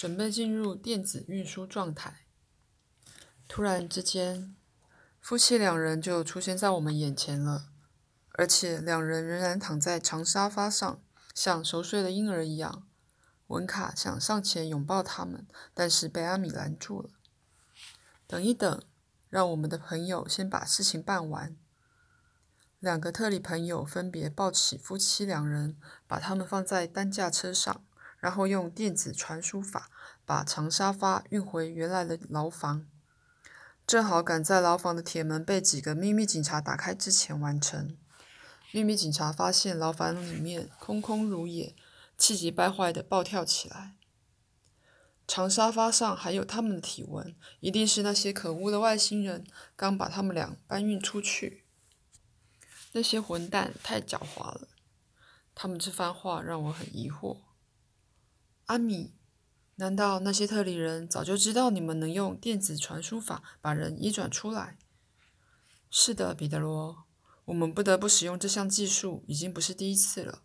准备进入电子运输状态。突然之间，夫妻两人就出现在我们眼前了，而且两人仍然躺在长沙发上，像熟睡的婴儿一样。文卡想上前拥抱他们，但是被阿米拦住了。等一等，让我们的朋友先把事情办完。两个特里朋友分别抱起夫妻两人，把他们放在担架车上。然后用电子传输法把长沙发运回原来的牢房，正好赶在牢房的铁门被几个秘密警察打开之前完成。秘密警察发现牢房里面空空如也，气急败坏地暴跳起来。长沙发上还有他们的体温，一定是那些可恶的外星人刚把他们俩搬运出去。那些混蛋太狡猾了，他们这番话让我很疑惑。阿米，难道那些特里人早就知道你们能用电子传输法把人移转出来？是的，彼得罗，我们不得不使用这项技术，已经不是第一次了。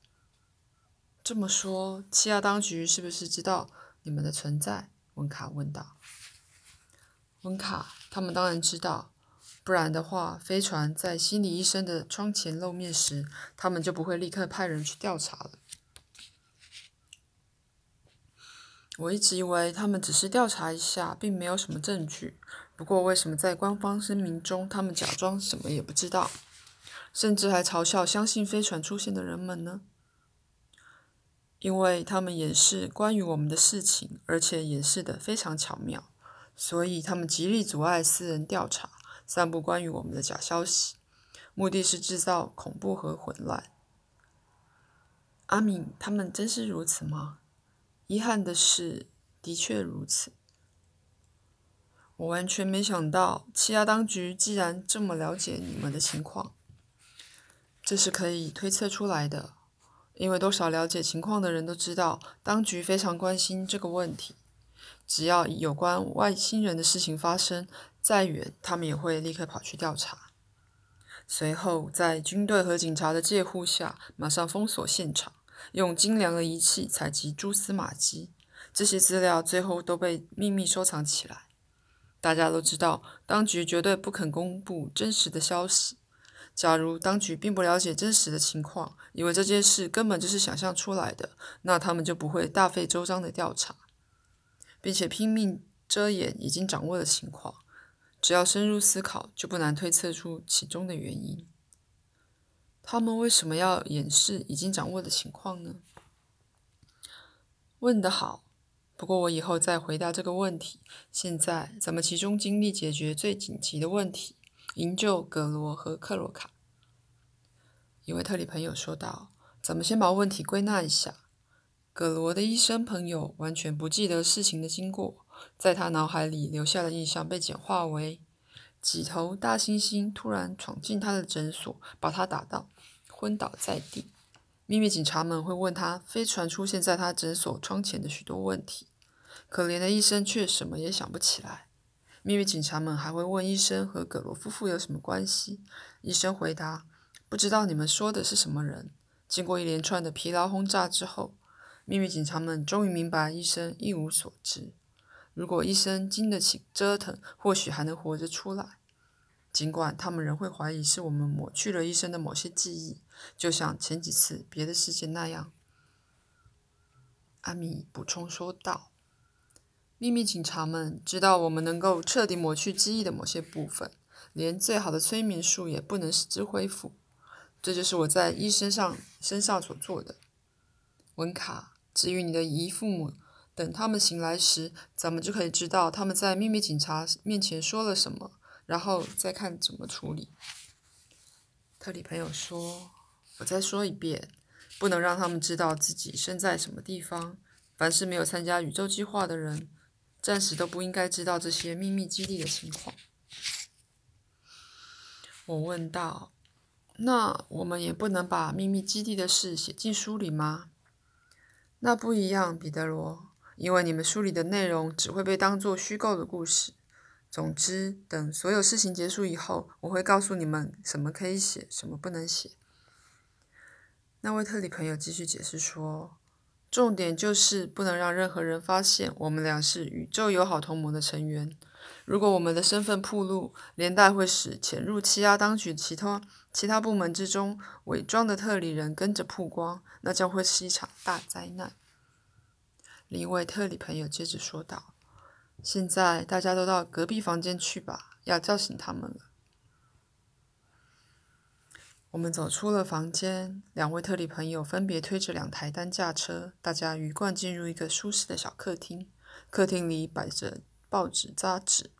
这么说，气压当局是不是知道你们的存在？温卡问道。温卡，他们当然知道，不然的话，飞船在心理医生的窗前露面时，他们就不会立刻派人去调查了。我一直以为他们只是调查一下，并没有什么证据。不过，为什么在官方声明中，他们假装什么也不知道，甚至还嘲笑相信飞船出现的人们呢？因为他们掩饰关于我们的事情，而且掩饰得非常巧妙，所以他们极力阻碍私人调查，散布关于我们的假消息，目的是制造恐怖和混乱。阿敏，他们真是如此吗？遗憾的是，的确如此。我完全没想到，气压当局既然这么了解你们的情况，这是可以推测出来的。因为多少了解情况的人都知道，当局非常关心这个问题。只要有关外星人的事情发生，再远他们也会立刻跑去调查。随后，在军队和警察的介护下，马上封锁现场。用精良的仪器采集蛛丝马迹，这些资料最后都被秘密收藏起来。大家都知道，当局绝对不肯公布真实的消息。假如当局并不了解真实的情况，以为这件事根本就是想象出来的，那他们就不会大费周章的调查，并且拼命遮掩已经掌握的情况。只要深入思考，就不难推测出其中的原因。他们为什么要掩饰已经掌握的情况呢？问得好，不过我以后再回答这个问题。现在咱们集中精力解决最紧急的问题，营救格罗和克罗卡。一位特里朋友说道：“咱们先把问题归纳一下。葛罗的医生朋友完全不记得事情的经过，在他脑海里留下的印象被简化为：几头大猩猩突然闯进他的诊所，把他打到。”昏倒在地，秘密警察们会问他飞船出现在他诊所窗前的许多问题，可怜的医生却什么也想不起来。秘密警察们还会问医生和葛罗夫妇有什么关系，医生回答不知道你们说的是什么人。经过一连串的疲劳轰炸之后，秘密警察们终于明白医生一无所知。如果医生经得起折腾，或许还能活着出来。尽管他们仍会怀疑是我们抹去了医生的某些记忆，就像前几次别的事件那样，阿米补充说道。秘密警察们知道我们能够彻底抹去记忆的某些部分，连最好的催眠术也不能使之恢复。这就是我在医生上身上所做的。文卡，至于你的姨父母，等他们醒来时，咱们就可以知道他们在秘密警察面前说了什么。然后再看怎么处理。特里朋友说：“我再说一遍，不能让他们知道自己身在什么地方。凡是没有参加宇宙计划的人，暂时都不应该知道这些秘密基地的情况。”我问道：“那我们也不能把秘密基地的事写进书里吗？”那不一样，彼得罗，因为你们书里的内容只会被当作虚构的故事。总之，等所有事情结束以后，我会告诉你们什么可以写，什么不能写。那位特里朋友继续解释说：“重点就是不能让任何人发现我们俩是宇宙友好同盟的成员。如果我们的身份暴露，连带会使潜入欺压当局其他其他部门之中伪装的特里人跟着曝光，那将会是一场大灾难。另一位特里朋友接着说道：“现在大家都到隔壁房间去吧，要叫醒他们了。”我们走出了房间，两位特里朋友分别推着两台担架车，大家鱼贯进入一个舒适的小客厅。客厅里摆着报纸、杂志。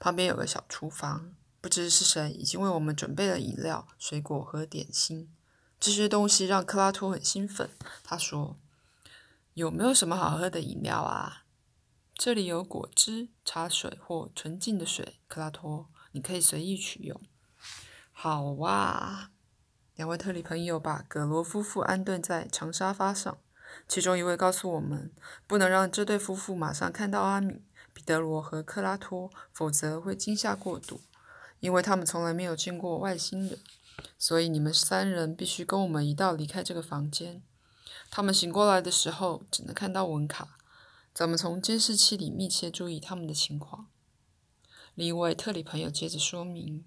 旁边有个小厨房，不知是谁已经为我们准备了饮料、水果和点心。这些东西让克拉托很兴奋。他说：“有没有什么好喝的饮料啊？这里有果汁、茶水或纯净的水。克拉托，你可以随意取用。”好哇！两位特里朋友把葛罗夫妇安顿在长沙发上，其中一位告诉我们，不能让这对夫妇马上看到阿米。彼得罗和克拉托，否则会惊吓过度，因为他们从来没有见过外星人，所以你们三人必须跟我们一道离开这个房间。他们醒过来的时候，只能看到文卡。咱们从监视器里密切注意他们的情况。另一位特里朋友接着说明，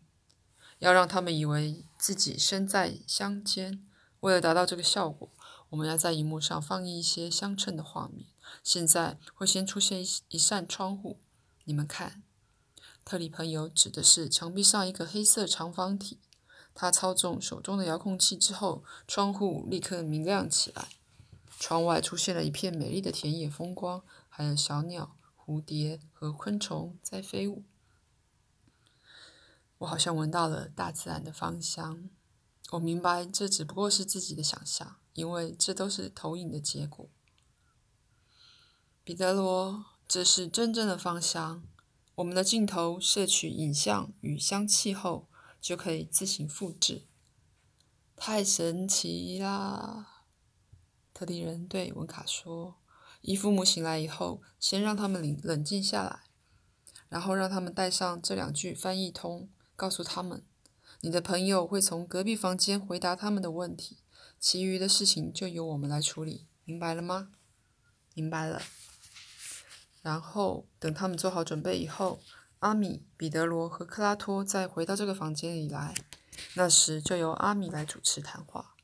要让他们以为自己身在乡间。为了达到这个效果，我们要在荧幕上放映一些相称的画面。现在会先出现一一扇窗户，你们看，特里朋友指的是墙壁上一个黑色长方体。他操纵手中的遥控器之后，窗户立刻明亮起来。窗外出现了一片美丽的田野风光，还有小鸟、蝴蝶和昆虫在飞舞。我好像闻到了大自然的芳香。我明白这只不过是自己的想象，因为这都是投影的结果。彼得罗，这是真正的芳香。我们的镜头摄取影像与香气后，就可以自行复制。太神奇啦！特地人对文卡说：“伊父母醒来以后，先让他们冷冷静下来，然后让他们带上这两句翻译通，告诉他们，你的朋友会从隔壁房间回答他们的问题，其余的事情就由我们来处理。明白了吗？明白了。”然后等他们做好准备以后，阿米、彼得罗和克拉托再回到这个房间里来。那时就由阿米来主持谈话。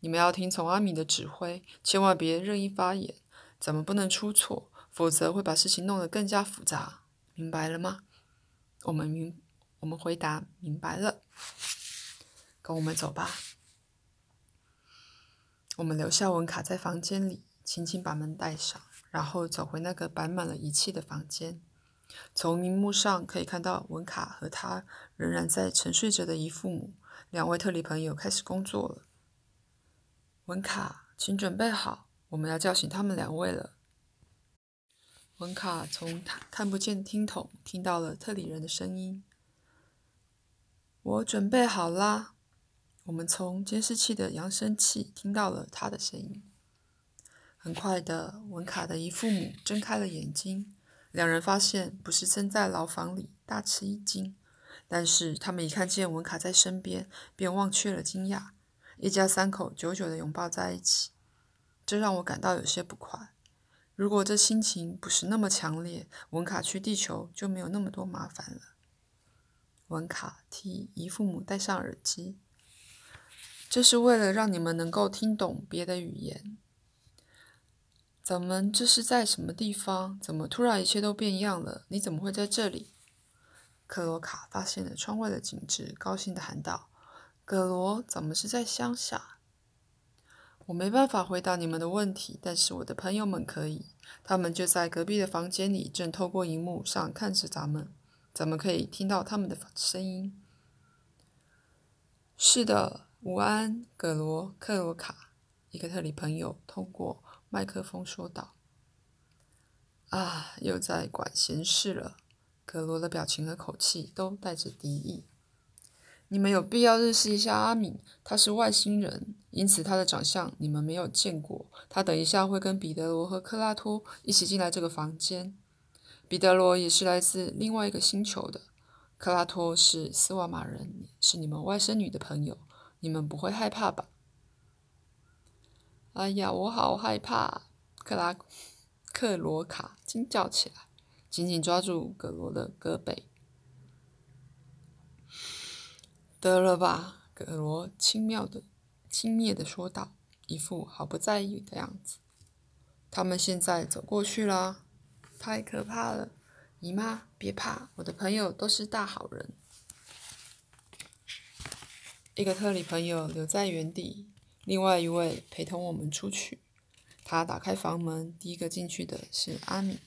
你们要听从阿米的指挥，千万别任意发言，咱们不能出错，否则会把事情弄得更加复杂。明白了吗？我们明，我们回答明白了。跟我们走吧。我们留下文卡在房间里，轻轻把门带上。然后走回那个摆满了仪器的房间，从荧幕上可以看到文卡和他仍然在沉睡着的姨父母。两位特里朋友开始工作了。文卡，请准备好，我们要叫醒他们两位了。文卡从看不见听筒听到了特里人的声音。我准备好啦。我们从监视器的扬声器听到了他的声音。很快的，文卡的姨父母睁开了眼睛。两人发现不是正在牢房里，大吃一惊。但是他们一看见文卡在身边，便忘却了惊讶。一家三口久久的拥抱在一起，这让我感到有些不快。如果这心情不是那么强烈，文卡去地球就没有那么多麻烦了。文卡替姨父母戴上耳机，这是为了让你们能够听懂别的语言。咱们这是在什么地方？怎么突然一切都变样了？你怎么会在这里？克罗卡发现了窗外的景致，高兴地喊道：“葛罗，咱们是在乡下。”我没办法回答你们的问题，但是我的朋友们可以。他们就在隔壁的房间里，正透过荧幕上看着咱们。咱们可以听到他们的声音。是的，午安，葛罗克罗卡，一个特里朋友通过。麦克风说道：“啊，又在管闲事了。”格罗的表情和口气都带着敌意。你们有必要认识一下阿米，他是外星人，因此他的长相你们没有见过。他等一下会跟彼得罗和克拉托一起进来这个房间。彼得罗也是来自另外一个星球的，克拉托是斯瓦马人，是你们外甥女的朋友。你们不会害怕吧？哎呀，我好害怕！克拉克罗卡惊叫起来，紧紧抓住葛罗的胳膊。得了吧，葛罗轻妙的、轻蔑的说道，一副毫不在意的样子。他们现在走过去了，太可怕了！姨妈，别怕，我的朋友都是大好人。一个特里朋友留在原地，另外一位陪同我们出去。他打开房门，第一个进去的是阿米。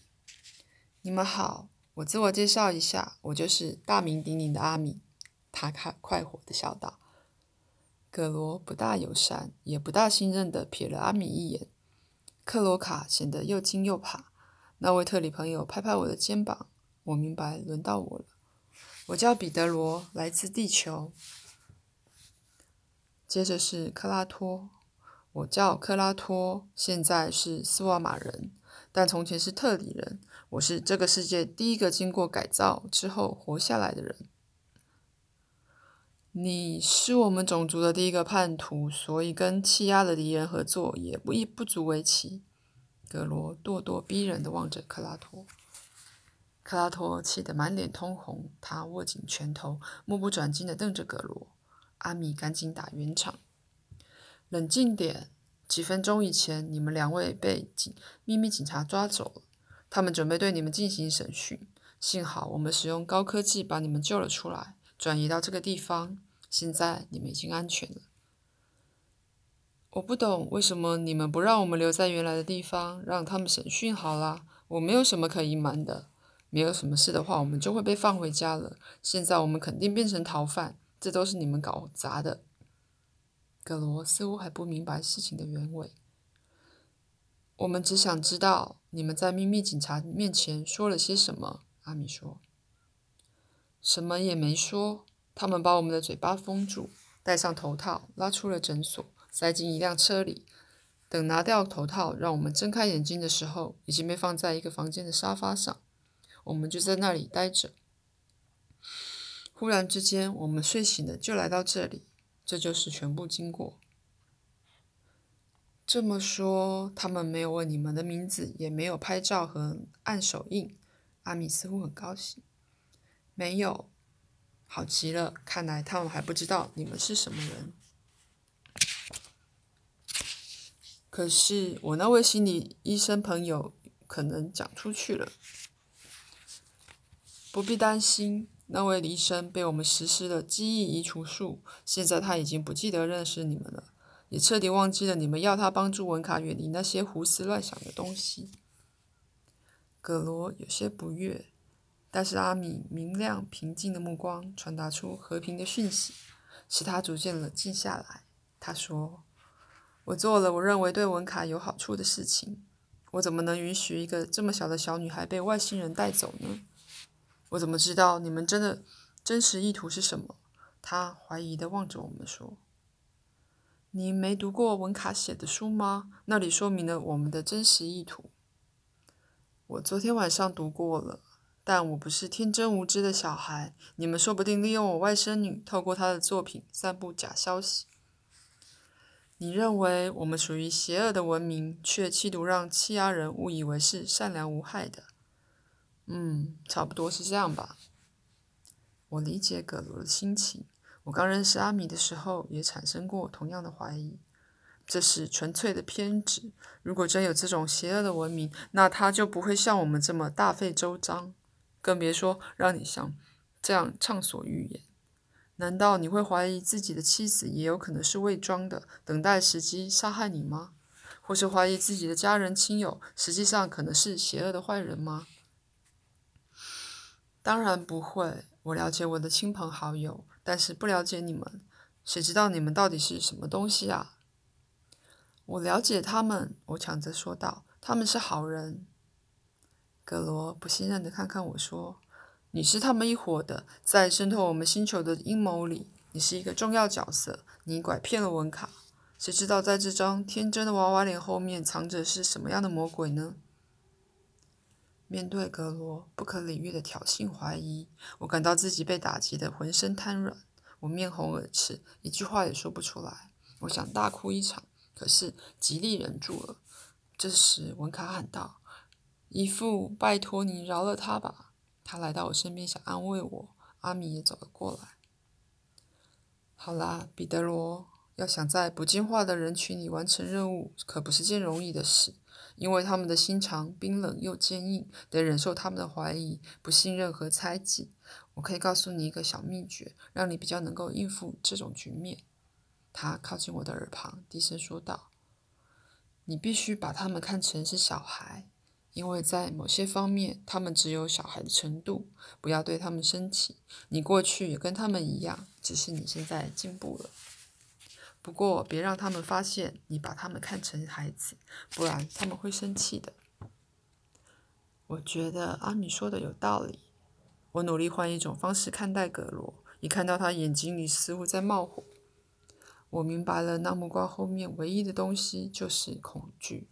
你们好，我自我介绍一下，我就是大名鼎鼎的阿米。他快快活的笑道。葛罗不大友善，也不大信任的瞥了阿米一眼。克罗卡显得又惊又怕。那位特里朋友拍拍我的肩膀，我明白，轮到我了。我叫彼得罗，来自地球。接着是克拉托，我叫克拉托，现在是斯瓦马人，但从前是特里人。我是这个世界第一个经过改造之后活下来的人。你是我们种族的第一个叛徒，所以跟欺压的敌人合作也不一不足为奇。格罗咄咄逼人的望着克拉托，克拉托气得满脸通红，他握紧拳头，目不转睛的瞪着格罗。阿米赶紧打圆场，冷静点。几分钟以前，你们两位被警秘密警察抓走了，他们准备对你们进行审讯。幸好我们使用高科技把你们救了出来，转移到这个地方。现在你们已经安全了。我不懂为什么你们不让我们留在原来的地方，让他们审讯好了。我没有什么可隐瞒的，没有什么事的话，我们就会被放回家了。现在我们肯定变成逃犯。这都是你们搞砸的。格罗似乎还不明白事情的原委。我们只想知道你们在秘密警察面前说了些什么。阿米说：“什么也没说。他们把我们的嘴巴封住，戴上头套，拉出了诊所，塞进一辆车里。等拿掉头套，让我们睁开眼睛的时候，已经被放在一个房间的沙发上。我们就在那里待着。”忽然之间，我们睡醒了，就来到这里。这就是全部经过。这么说，他们没有问你们的名字，也没有拍照和按手印。阿米似乎很高兴。没有，好极了。看来他们还不知道你们是什么人。可是我那位心理医生朋友可能讲出去了。不必担心。那位医生被我们实施了记忆移除术，现在他已经不记得认识你们了，也彻底忘记了你们要他帮助文卡远离那些胡思乱想的东西。葛罗有些不悦，但是阿米明亮平静的目光传达出和平的讯息，使他逐渐冷静下来。他说：“我做了我认为对文卡有好处的事情，我怎么能允许一个这么小的小女孩被外星人带走呢？”我怎么知道你们真的真实意图是什么？他怀疑的望着我们说：“你没读过文卡写的书吗？那里说明了我们的真实意图。”我昨天晚上读过了，但我不是天真无知的小孩。你们说不定利用我外甥女，透过她的作品散布假消息。你认为我们属于邪恶的文明，却企图让欺压人误以为是善良无害的。嗯，差不多是这样吧。我理解葛罗的心情。我刚认识阿米的时候，也产生过同样的怀疑。这是纯粹的偏执。如果真有这种邪恶的文明，那他就不会像我们这么大费周章，更别说让你像这样畅所欲言。难道你会怀疑自己的妻子也有可能是伪装的，等待时机杀害你吗？或是怀疑自己的家人亲友实际上可能是邪恶的坏人吗？当然不会，我了解我的亲朋好友，但是不了解你们。谁知道你们到底是什么东西啊？我了解他们，我抢着说道：“他们是好人。”格罗不信任的看看我说：“你是他们一伙的，在渗透我们星球的阴谋里，你是一个重要角色。你拐骗了文卡，谁知道在这张天真的娃娃脸后面藏着是什么样的魔鬼呢？”面对格罗不可理喻的挑衅怀疑，我感到自己被打击得浑身瘫软，我面红耳赤，一句话也说不出来。我想大哭一场，可是极力忍住了。这时，文卡喊道：“姨父，拜托你饶了他吧。”他来到我身边，想安慰我。阿米也走了过来。好啦，彼得罗，要想在不进化的人群里完成任务，可不是件容易的事，因为他们的心肠冰冷又坚硬，得忍受他们的怀疑、不信任和猜忌。我可以告诉你一个小秘诀，让你比较能够应付这种局面。他靠近我的耳旁，低声说道：“你必须把他们看成是小孩。”因为在某些方面，他们只有小孩的程度，不要对他们生气。你过去也跟他们一样，只是你现在进步了。不过，别让他们发现你把他们看成孩子，不然他们会生气的。我觉得阿米说的有道理。我努力换一种方式看待葛罗，一看到他眼睛里似乎在冒火，我明白了，那目光后面唯一的东西就是恐惧。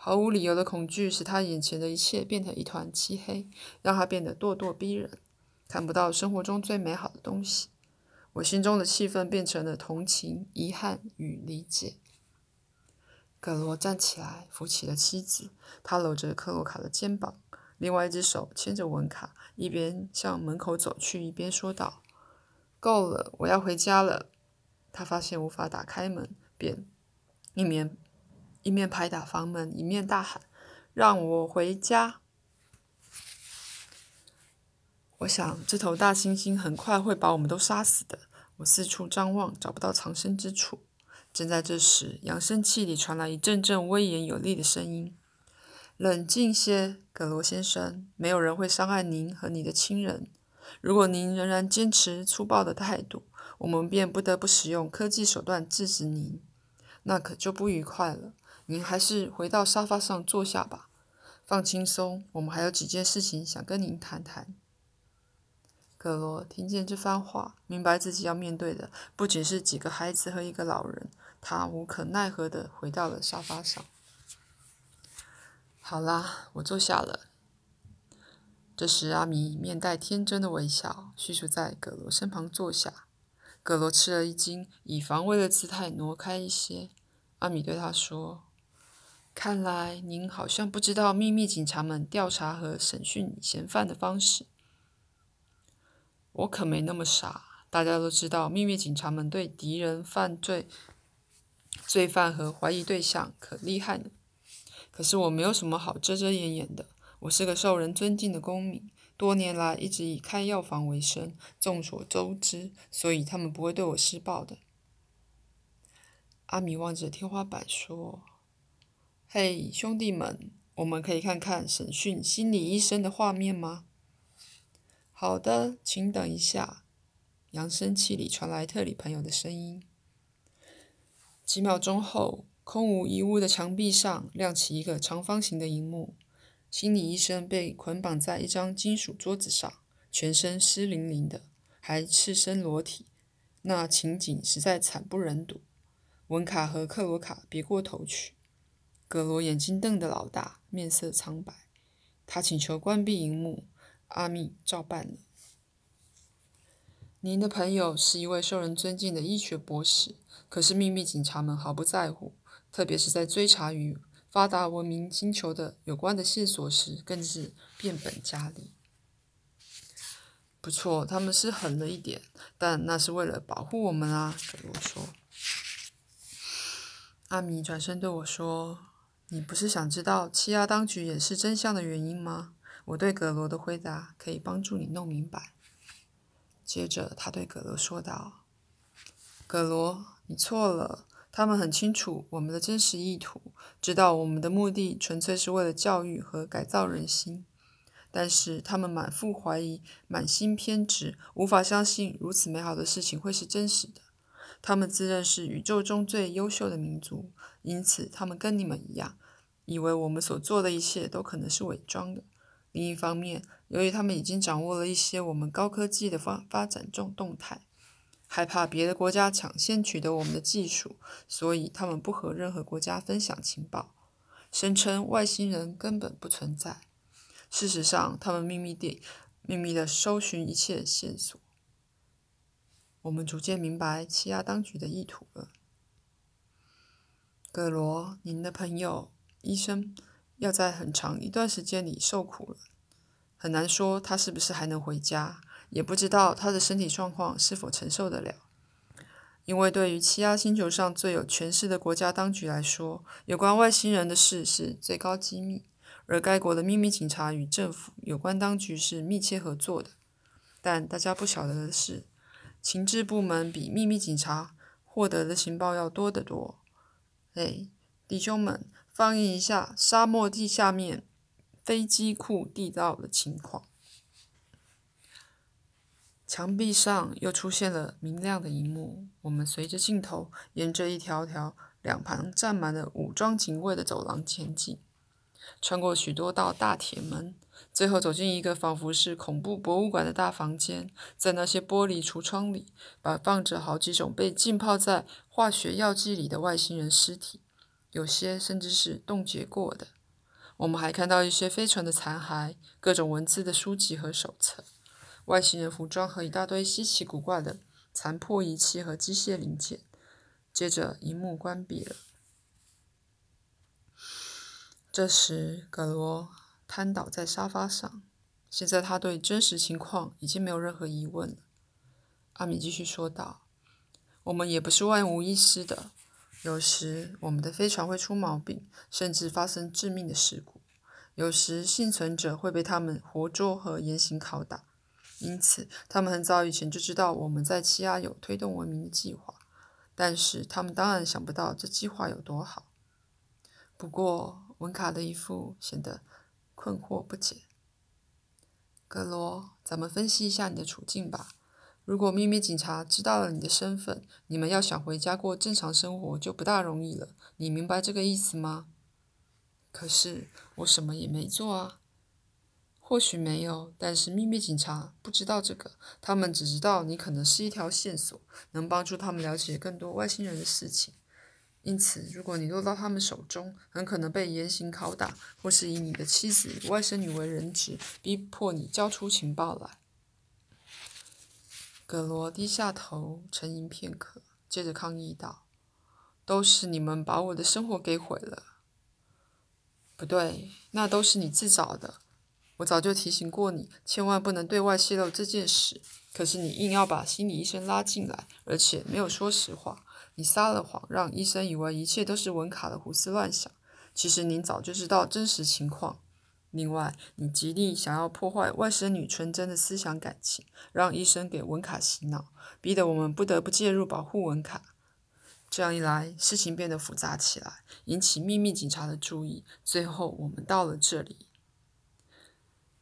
毫无理由的恐惧使他眼前的一切变成一团漆黑，让他变得咄咄逼人，看不到生活中最美好的东西。我心中的气氛变成了同情、遗憾与理解。葛罗站起来，扶起了妻子，他搂着克洛卡的肩膀，另外一只手牵着文卡，一边向门口走去，一边说道：“够了，我要回家了。”他发现无法打开门，便一面。一面拍打房门，一面大喊：“让我回家！”我想，这头大猩猩很快会把我们都杀死的。我四处张望，找不到藏身之处。正在这时，扬声器里传来一阵阵威严有力的声音：“冷静些，葛罗先生，没有人会伤害您和你的亲人。如果您仍然坚持粗暴的态度，我们便不得不使用科技手段制止您，那可就不愉快了。”您还是回到沙发上坐下吧，放轻松。我们还有几件事情想跟您谈谈。葛罗听见这番话，明白自己要面对的不仅是几个孩子和一个老人，他无可奈何地回到了沙发上。好啦，我坐下了。这时，阿米面带天真的微笑，迅速在葛罗身旁坐下。葛罗吃了一惊，以防卫的姿态挪开一些。阿米对他说。看来您好像不知道秘密警察们调查和审讯嫌犯的方式。我可没那么傻。大家都知道，秘密警察们对敌人、犯罪、罪犯和怀疑对象可厉害呢。可是我没有什么好遮遮掩掩的。我是个受人尊敬的公民，多年来一直以开药房为生。众所周知，所以他们不会对我施暴的。阿米望着天花板说。嘿，兄弟们，我们可以看看审讯心理医生的画面吗？好的，请等一下。扬声器里传来特里朋友的声音。几秒钟后，空无一物的墙壁上亮起一个长方形的荧幕。心理医生被捆绑在一张金属桌子上，全身湿淋淋的，还赤身裸体。那情景实在惨不忍睹。文卡和克罗卡别过头去。格罗眼睛瞪得老大，面色苍白。他请求关闭荧幕，阿密照办了。您的朋友是一位受人尊敬的医学博士，可是秘密警察们毫不在乎，特别是在追查与发达文明星球的有关的线索时，更是变本加厉。不错，他们是狠了一点，但那是为了保护我们啊。格罗说。阿米转身对我说。你不是想知道欺压当局掩饰真相的原因吗？我对葛罗的回答可以帮助你弄明白。接着，他对葛罗说道：“葛罗，你错了。他们很清楚我们的真实意图，知道我们的目的纯粹是为了教育和改造人心。但是，他们满腹怀疑，满心偏执，无法相信如此美好的事情会是真实的。他们自认是宇宙中最优秀的民族。”因此，他们跟你们一样，以为我们所做的一切都可能是伪装的。另一方面，由于他们已经掌握了一些我们高科技的发发展中动态，害怕别的国家抢先取得我们的技术，所以他们不和任何国家分享情报，声称外星人根本不存在。事实上，他们秘密地、秘密地搜寻一切线索。我们逐渐明白欺压当局的意图了。葛罗，您的朋友医生要在很长一段时间里受苦了，很难说他是不是还能回家，也不知道他的身体状况是否承受得了。因为对于欺压星球上最有权势的国家当局来说，有关外星人的事是最高机密，而该国的秘密警察与政府有关当局是密切合作的。但大家不晓得的是，情治部门比秘密警察获得的情报要多得多。哎，弟兄们，放映一下沙漠地下面飞机库地道的情况。墙壁上又出现了明亮的一幕。我们随着镜头，沿着一条条两旁站满了武装警卫的走廊前进，穿过许多道大铁门，最后走进一个仿佛是恐怖博物馆的大房间。在那些玻璃橱窗里，摆放着好几种被浸泡在化学药剂里的外星人尸体，有些甚至是冻结过的。我们还看到一些飞船的残骸、各种文字的书籍和手册。外星人服装和一大堆稀奇古怪的残破仪器和机械零件。接着，荧幕关闭了。这时，葛罗瘫倒在沙发上。现在，他对真实情况已经没有任何疑问了。阿米继续说道：“我们也不是万无一失的。有时，我们的飞船会出毛病，甚至发生致命的事故；有时，幸存者会被他们活捉和严刑拷打。”因此，他们很早以前就知道我们在欺压有推动文明的计划，但是他们当然想不到这计划有多好。不过，文卡的一副显得困惑不解。格罗，咱们分析一下你的处境吧。如果秘密警察知道了你的身份，你们要想回家过正常生活就不大容易了。你明白这个意思吗？可是我什么也没做啊。或许没有，但是秘密警察不知道这个，他们只知道你可能是一条线索，能帮助他们了解更多外星人的事情。因此，如果你落到他们手中，很可能被严刑拷打，或是以你的妻子外甥女为人质，逼迫你交出情报来。葛罗低下头，沉吟片刻，接着抗议道：“都是你们把我的生活给毁了。”不对，那都是你自找的。我早就提醒过你，千万不能对外泄露这件事。可是你硬要把心理医生拉进来，而且没有说实话。你撒了谎，让医生以为一切都是文卡的胡思乱想。其实您早就知道真实情况。另外，你极力想要破坏外甥女纯真的思想感情，让医生给文卡洗脑，逼得我们不得不介入保护文卡。这样一来，事情变得复杂起来，引起秘密警察的注意。最后，我们到了这里。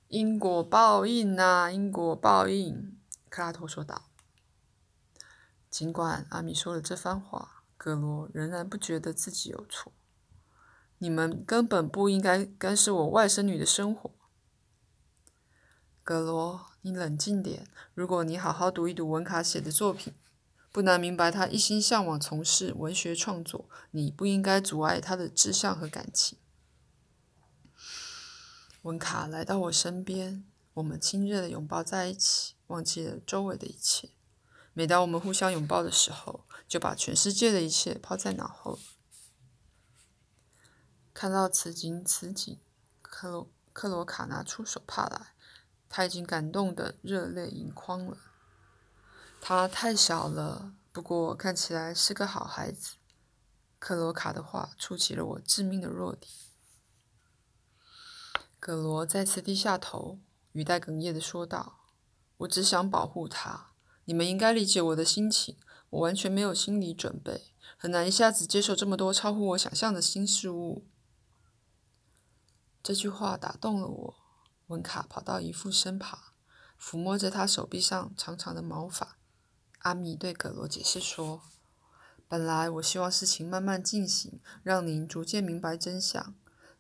因果报应啊！因果报应，克拉托说道。尽管阿米说了这番话，格罗仍然不觉得自己有错。你们根本不应该干涉我外甥女的生活。格罗，你冷静点。如果你好好读一读文卡写的作品，不难明白他一心向往从事文学创作。你不应该阻碍他的志向和感情。文卡来到我身边，我们亲热的拥抱在一起，忘记了周围的一切。每当我们互相拥抱的时候，就把全世界的一切抛在脑后。看到此景此景，克罗克罗卡拿出手帕来，他已经感动得热泪盈眶了。他太小了，不过看起来是个好孩子。克罗卡的话触起了我致命的弱点。葛罗再次低下头，语带哽咽的说道：“我只想保护他。你们应该理解我的心情。我完全没有心理准备，很难一下子接受这么多超乎我想象的新事物。”这句话打动了我。文卡跑到姨父身旁，抚摸着他手臂上长长的毛发。阿米对葛罗解释说：“本来我希望事情慢慢进行，让您逐渐明白真相。”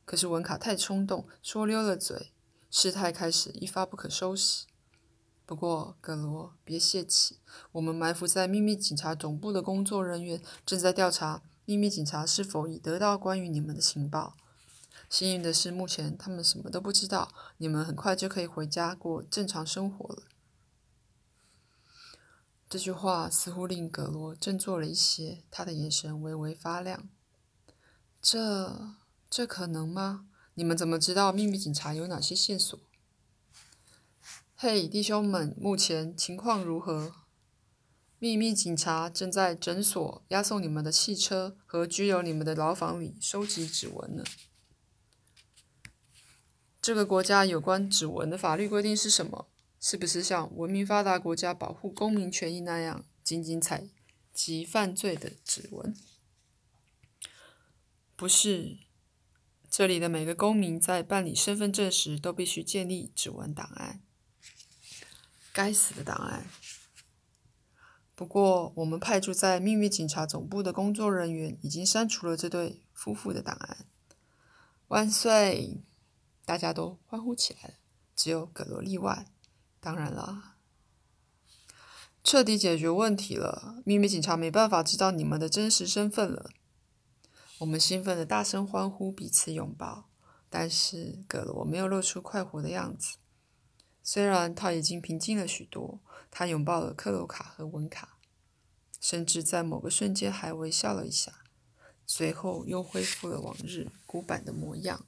可是文卡太冲动，说溜了嘴，事态开始一发不可收拾。不过，葛罗，别泄气，我们埋伏在秘密警察总部的工作人员正在调查秘密警察是否已得到关于你们的情报。幸运的是，目前他们什么都不知道，你们很快就可以回家过正常生活了。这句话似乎令葛罗振作了一些，他的眼神微微发亮。这这可能吗？你们怎么知道秘密警察有哪些线索？嘿，弟兄们，目前情况如何？秘密警察正在诊所押送你们的汽车和拘留你们的牢房里收集指纹呢。这个国家有关指纹的法律规定是什么？是不是像文明发达国家保护公民权益那样，仅仅采集犯罪的指纹？不是。这里的每个公民在办理身份证时都必须建立指纹档案。该死的档案！不过，我们派驻在秘密警察总部的工作人员已经删除了这对夫妇的档案。万岁！大家都欢呼起来了，只有葛罗例外。当然了，彻底解决问题了。秘密警察没办法知道你们的真实身份了。我们兴奋的大声欢呼，彼此拥抱。但是葛罗没有露出快活的样子，虽然他已经平静了许多。他拥抱了克罗卡和文卡，甚至在某个瞬间还微笑了一下，随后又恢复了往日古板的模样。